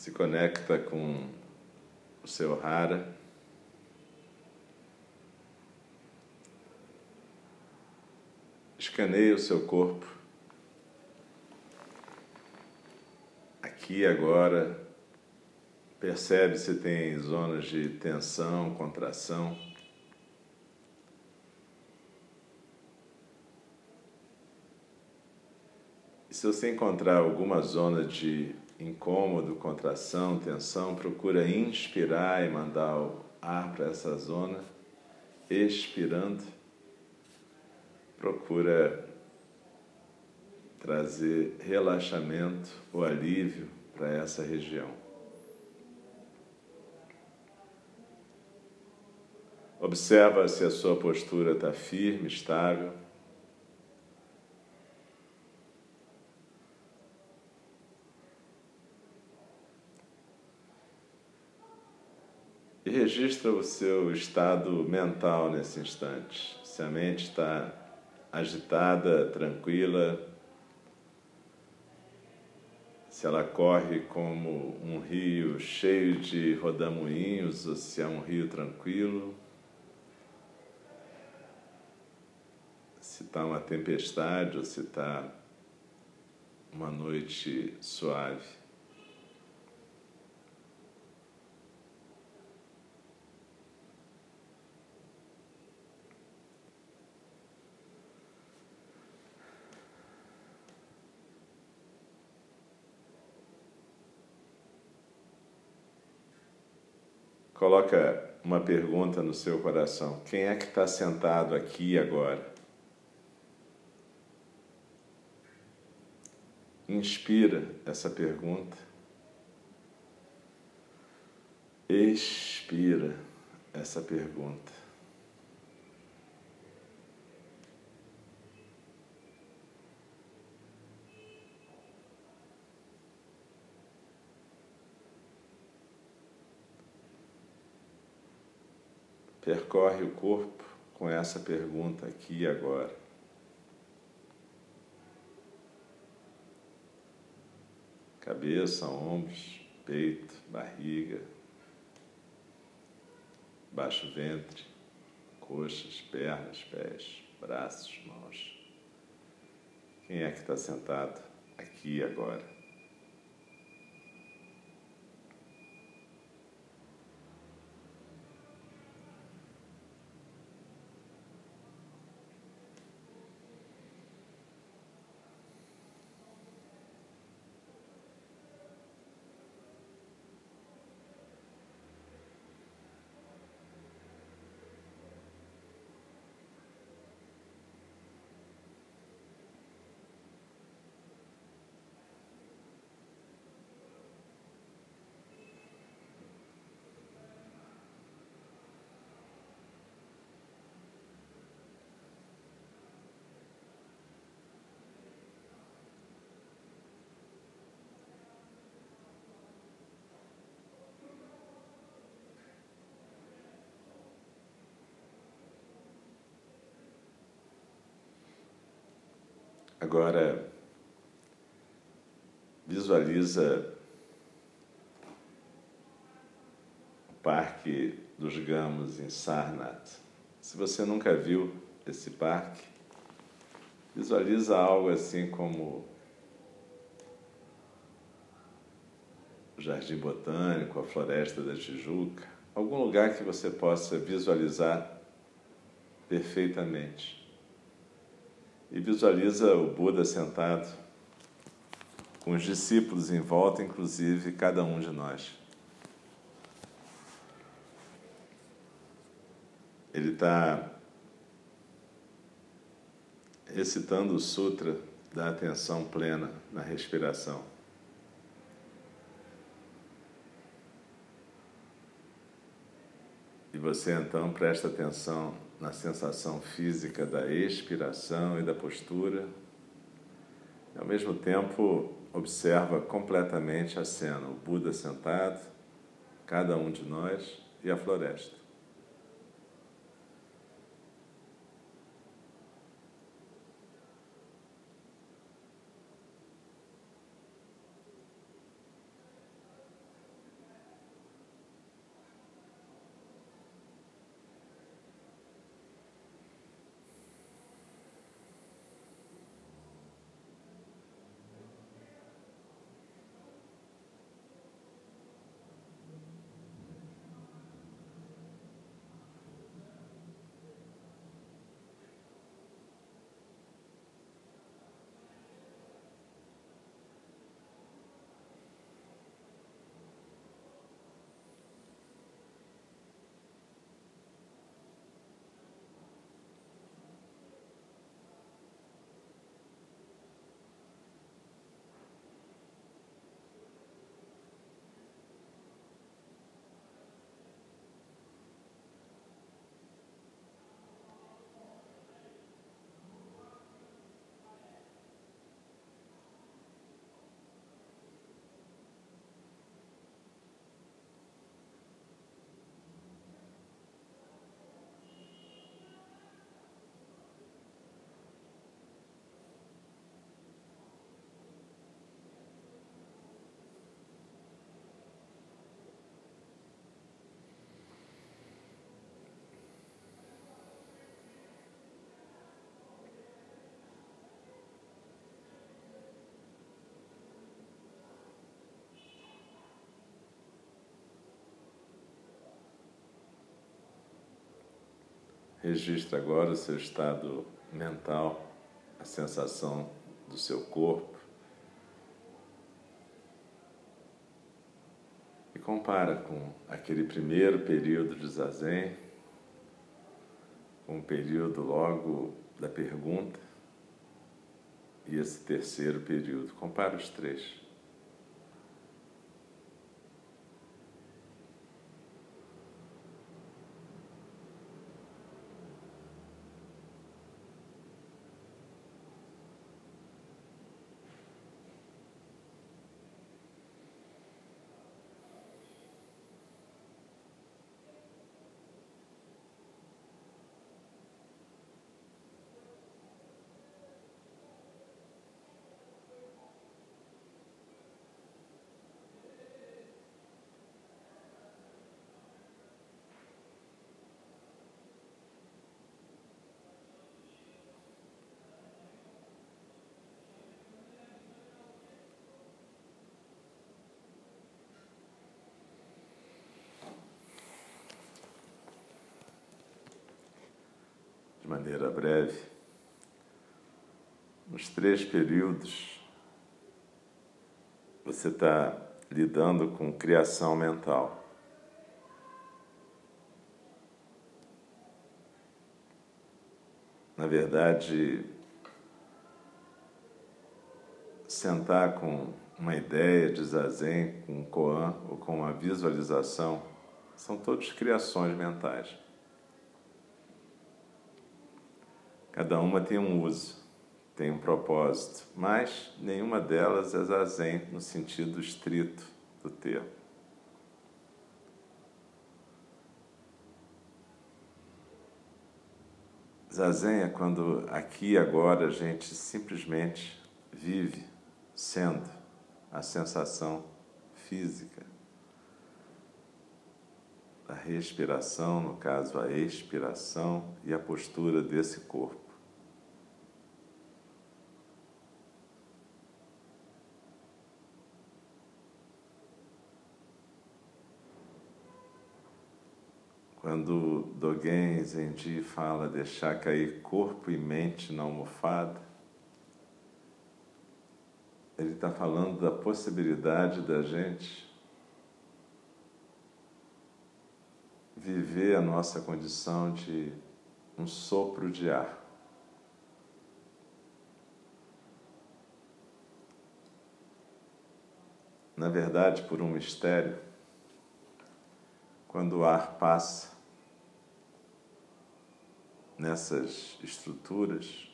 se conecta com o seu rara. Escaneia o seu corpo. Aqui agora, percebe se tem zonas de tensão, contração. E se você encontrar alguma zona de incômodo, contração, tensão, procura inspirar e mandar o ar para essa zona. Expirando, procura trazer relaxamento ou alívio para essa região. Observa se a sua postura está firme, estável. E registra o seu estado mental nesse instante. Se a mente está agitada, tranquila, se ela corre como um rio cheio de rodamuinhos ou se é um rio tranquilo, se está uma tempestade ou se está uma noite suave. Coloca uma pergunta no seu coração: quem é que está sentado aqui agora? Inspira essa pergunta. Expira essa pergunta. Percorre o corpo com essa pergunta aqui e agora. Cabeça, ombros, peito, barriga, baixo ventre, coxas, pernas, pés, braços, mãos. Quem é que está sentado aqui e agora? Agora, visualiza o Parque dos Gamos em Sarnath. Se você nunca viu esse parque, visualiza algo assim como o Jardim Botânico, a Floresta da Tijuca, algum lugar que você possa visualizar perfeitamente e visualiza o Buda sentado, com os discípulos em volta, inclusive cada um de nós. Ele está recitando o Sutra da atenção plena na respiração. E você então presta atenção na sensação física da expiração e da postura. E, ao mesmo tempo, observa completamente a cena: o Buda sentado, cada um de nós e a floresta. Registre agora o seu estado mental, a sensação do seu corpo. E compara com aquele primeiro período de zazen, com o período logo da pergunta e esse terceiro período. Compara os três. Maneira breve, nos três períodos, você está lidando com criação mental. Na verdade, sentar com uma ideia de zazen, com um koan ou com uma visualização, são todas criações mentais. Cada uma tem um uso, tem um propósito, mas nenhuma delas é zazen no sentido estrito do termo. Zazen é quando aqui e agora a gente simplesmente vive sendo a sensação física da respiração, no caso a expiração e a postura desse corpo. Quando Dogen Zenji fala deixar cair corpo e mente na almofada, ele está falando da possibilidade da gente viver a nossa condição de um sopro de ar. Na verdade, por um mistério, quando o ar passa nessas estruturas,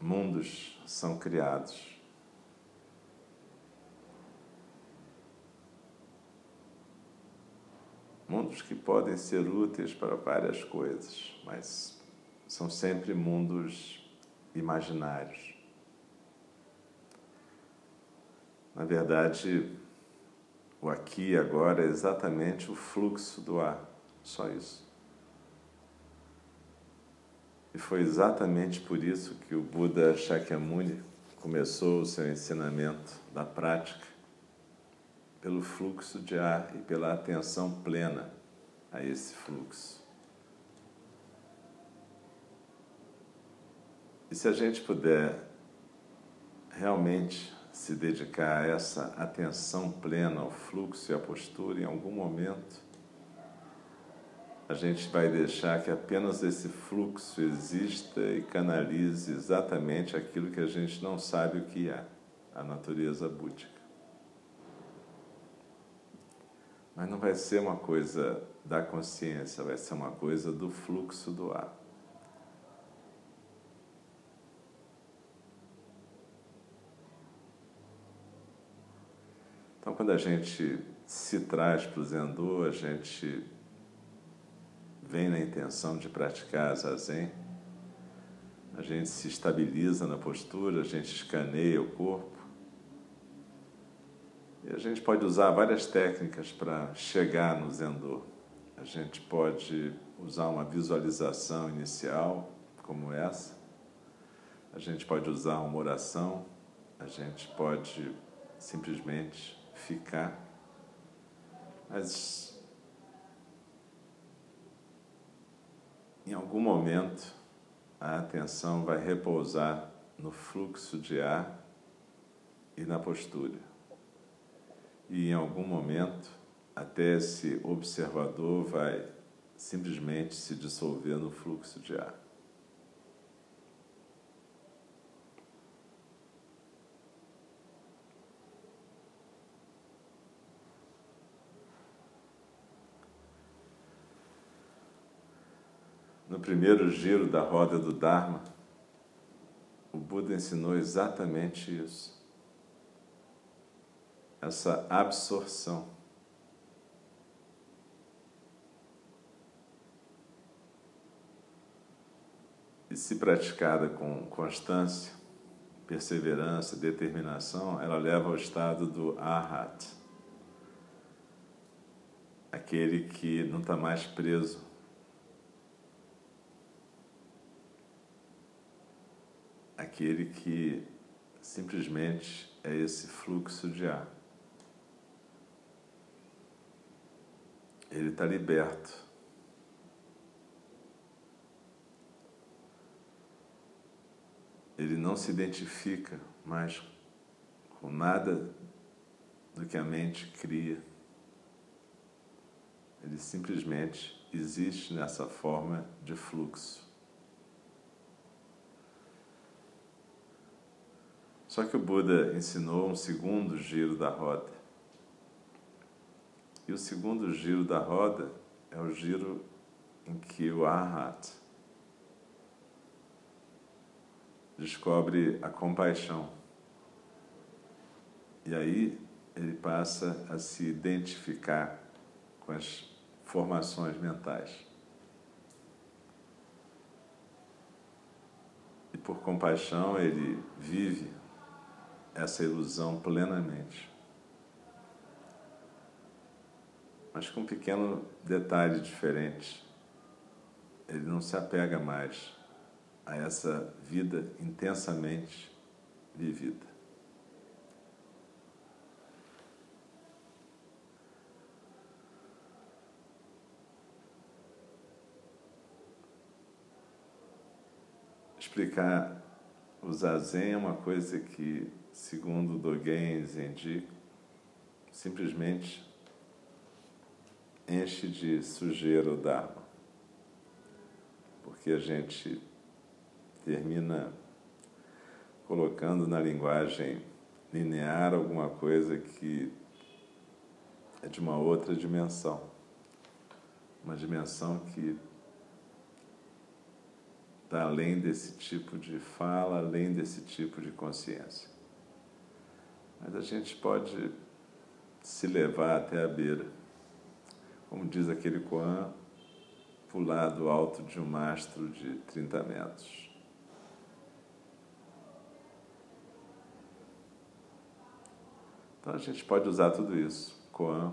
mundos são criados. Mundos que podem ser úteis para várias coisas, mas são sempre mundos imaginários. Na verdade, o aqui e agora é exatamente o fluxo do ar, só isso. E foi exatamente por isso que o Buda Shakyamuni começou o seu ensinamento da prática pelo fluxo de ar e pela atenção plena a esse fluxo. E se a gente puder realmente se dedicar a essa atenção plena ao fluxo e à postura, em algum momento, a gente vai deixar que apenas esse fluxo exista e canalize exatamente aquilo que a gente não sabe o que é, a natureza búdica. Mas não vai ser uma coisa da consciência, vai ser uma coisa do fluxo do ar. Então, quando a gente se traz para o Zendô, a gente vem na intenção de praticar Zazen, a gente se estabiliza na postura, a gente escaneia o corpo. E a gente pode usar várias técnicas para chegar no Zendô. A gente pode usar uma visualização inicial, como essa. A gente pode usar uma oração. A gente pode simplesmente ficar. Mas em algum momento a atenção vai repousar no fluxo de ar e na postura. E em algum momento, até esse observador vai simplesmente se dissolver no fluxo de ar. No primeiro giro da roda do Dharma, o Buda ensinou exatamente isso. Essa absorção. E se praticada com constância, perseverança, determinação, ela leva ao estado do arhat, aquele que não está mais preso aquele que simplesmente é esse fluxo de ar. Ele está liberto. Ele não se identifica mais com nada do que a mente cria. Ele simplesmente existe nessa forma de fluxo. Só que o Buda ensinou um segundo giro da roda. E o segundo giro da roda é o giro em que o Arhat descobre a compaixão. E aí ele passa a se identificar com as formações mentais. E por compaixão ele vive essa ilusão plenamente. Mas com um pequeno detalhe diferente. Ele não se apega mais a essa vida intensamente vivida. Explicar o zazen é uma coisa que segundo Dogen Zenji, simplesmente enche de sujeira o Dharma. Porque a gente termina colocando na linguagem linear alguma coisa que é de uma outra dimensão. Uma dimensão que está além desse tipo de fala, além desse tipo de consciência. Mas a gente pode se levar até a beira. Como diz aquele Koan, pular do alto de um mastro de 30 metros. Então a gente pode usar tudo isso. Koan,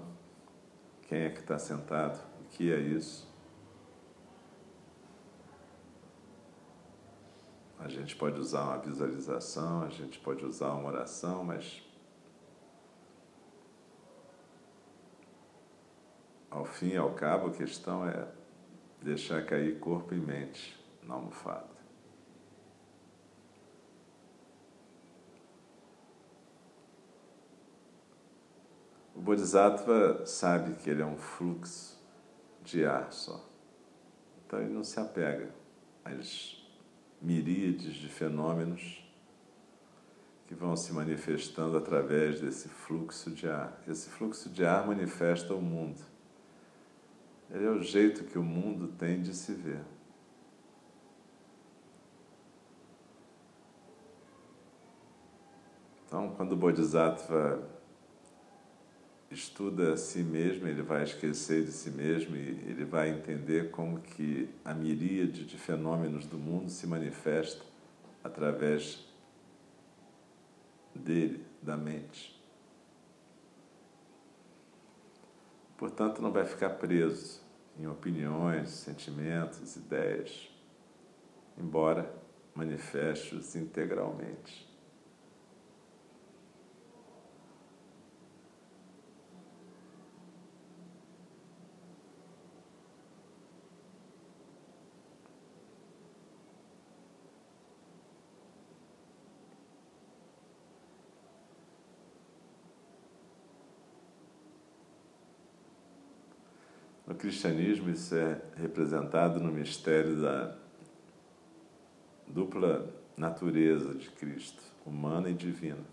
quem é que está sentado, o que é isso. A gente pode usar uma visualização, a gente pode usar uma oração, mas Ao fim e ao cabo, a questão é deixar cair corpo e mente na almofada. O Bodhisattva sabe que ele é um fluxo de ar só. Então ele não se apega às miríades de fenômenos que vão se manifestando através desse fluxo de ar. Esse fluxo de ar manifesta o mundo. Ele é o jeito que o mundo tem de se ver. Então, quando o Bodhisattva estuda a si mesmo, ele vai esquecer de si mesmo e ele vai entender como que a miríade de fenômenos do mundo se manifesta através dele, da mente. Portanto, não vai ficar preso em opiniões, sentimentos, ideias, embora manifeste-os integralmente. No cristianismo, isso é representado no mistério da dupla natureza de Cristo, humana e divina.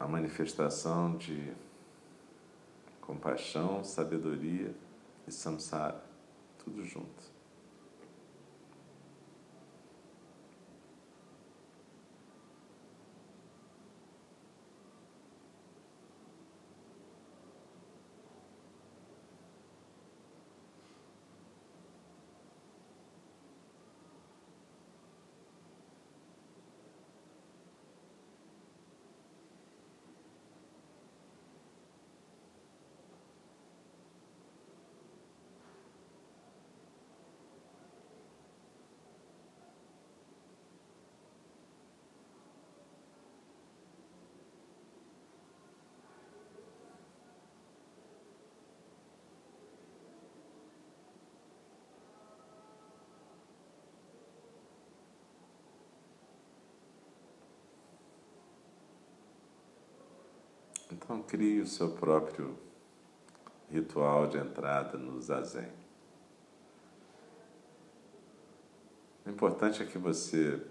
A manifestação de compaixão, sabedoria e samsara, tudo junto. Então crie o seu próprio ritual de entrada no zazen. O importante é que você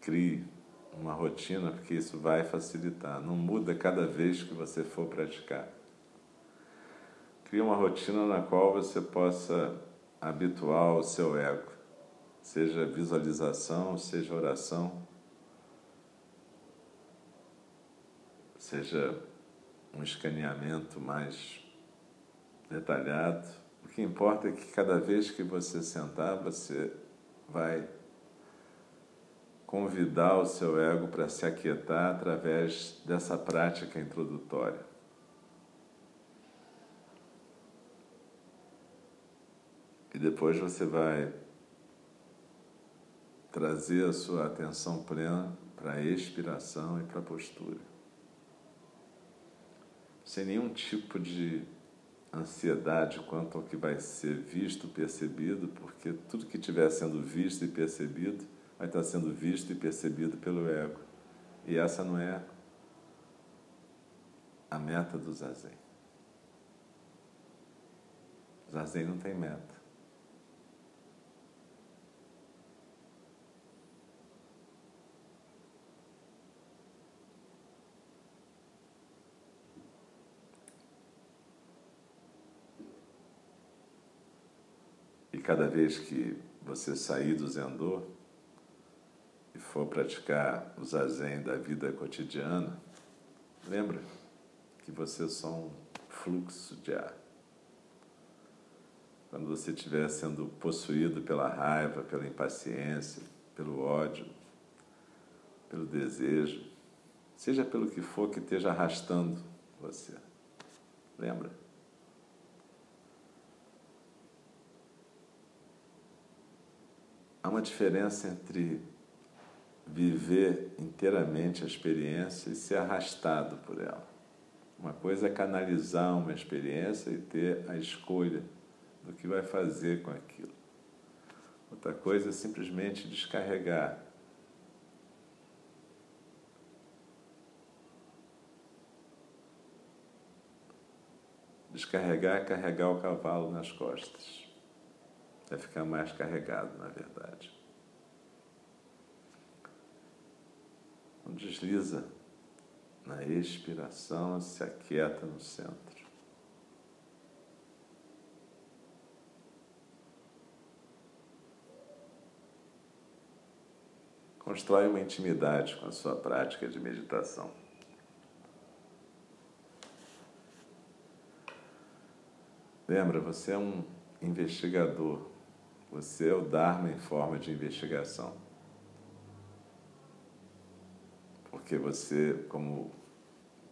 crie uma rotina, porque isso vai facilitar. Não muda cada vez que você for praticar. Crie uma rotina na qual você possa habituar o seu ego, seja visualização, seja oração, seja um escaneamento mais detalhado. O que importa é que cada vez que você sentar, você vai convidar o seu ego para se aquietar através dessa prática introdutória. E depois você vai trazer a sua atenção plena para a expiração e para a postura sem nenhum tipo de ansiedade quanto ao que vai ser visto, percebido, porque tudo que estiver sendo visto e percebido vai estar sendo visto e percebido pelo ego. E essa não é a meta do zazen. Zazen não tem meta. Cada vez que você sair do Zendô e for praticar o zazen da vida cotidiana, lembra que você é só um fluxo de ar. Quando você estiver sendo possuído pela raiva, pela impaciência, pelo ódio, pelo desejo, seja pelo que for que esteja arrastando você. Lembra? Há uma diferença entre viver inteiramente a experiência e ser arrastado por ela. Uma coisa é canalizar uma experiência e ter a escolha do que vai fazer com aquilo. Outra coisa é simplesmente descarregar. Descarregar é carregar o cavalo nas costas é ficar mais carregado, na verdade. Então, desliza na expiração, se aquieta no centro. Constrói uma intimidade com a sua prática de meditação. Lembra, você é um investigador você é o Dharma em forma de investigação. Porque você, como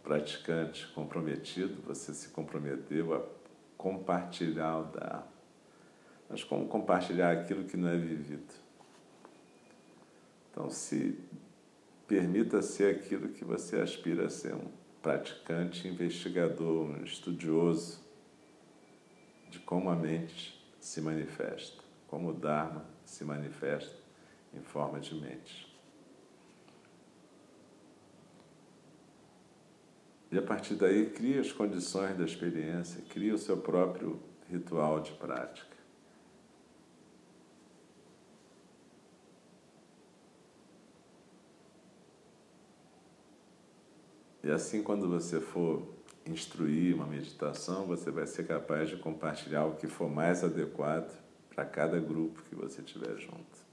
praticante comprometido, você se comprometeu a compartilhar o Dharma. Mas como compartilhar aquilo que não é vivido? Então, se permita ser aquilo que você aspira a ser, um praticante, investigador, um estudioso de como a mente se manifesta como o Dharma se manifesta em forma de mente. E a partir daí, cria as condições da experiência, cria o seu próprio ritual de prática. E assim, quando você for instruir uma meditação, você vai ser capaz de compartilhar o que for mais adequado para cada grupo que você tiver junto.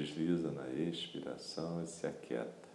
Desliza na expiração e se aquieta.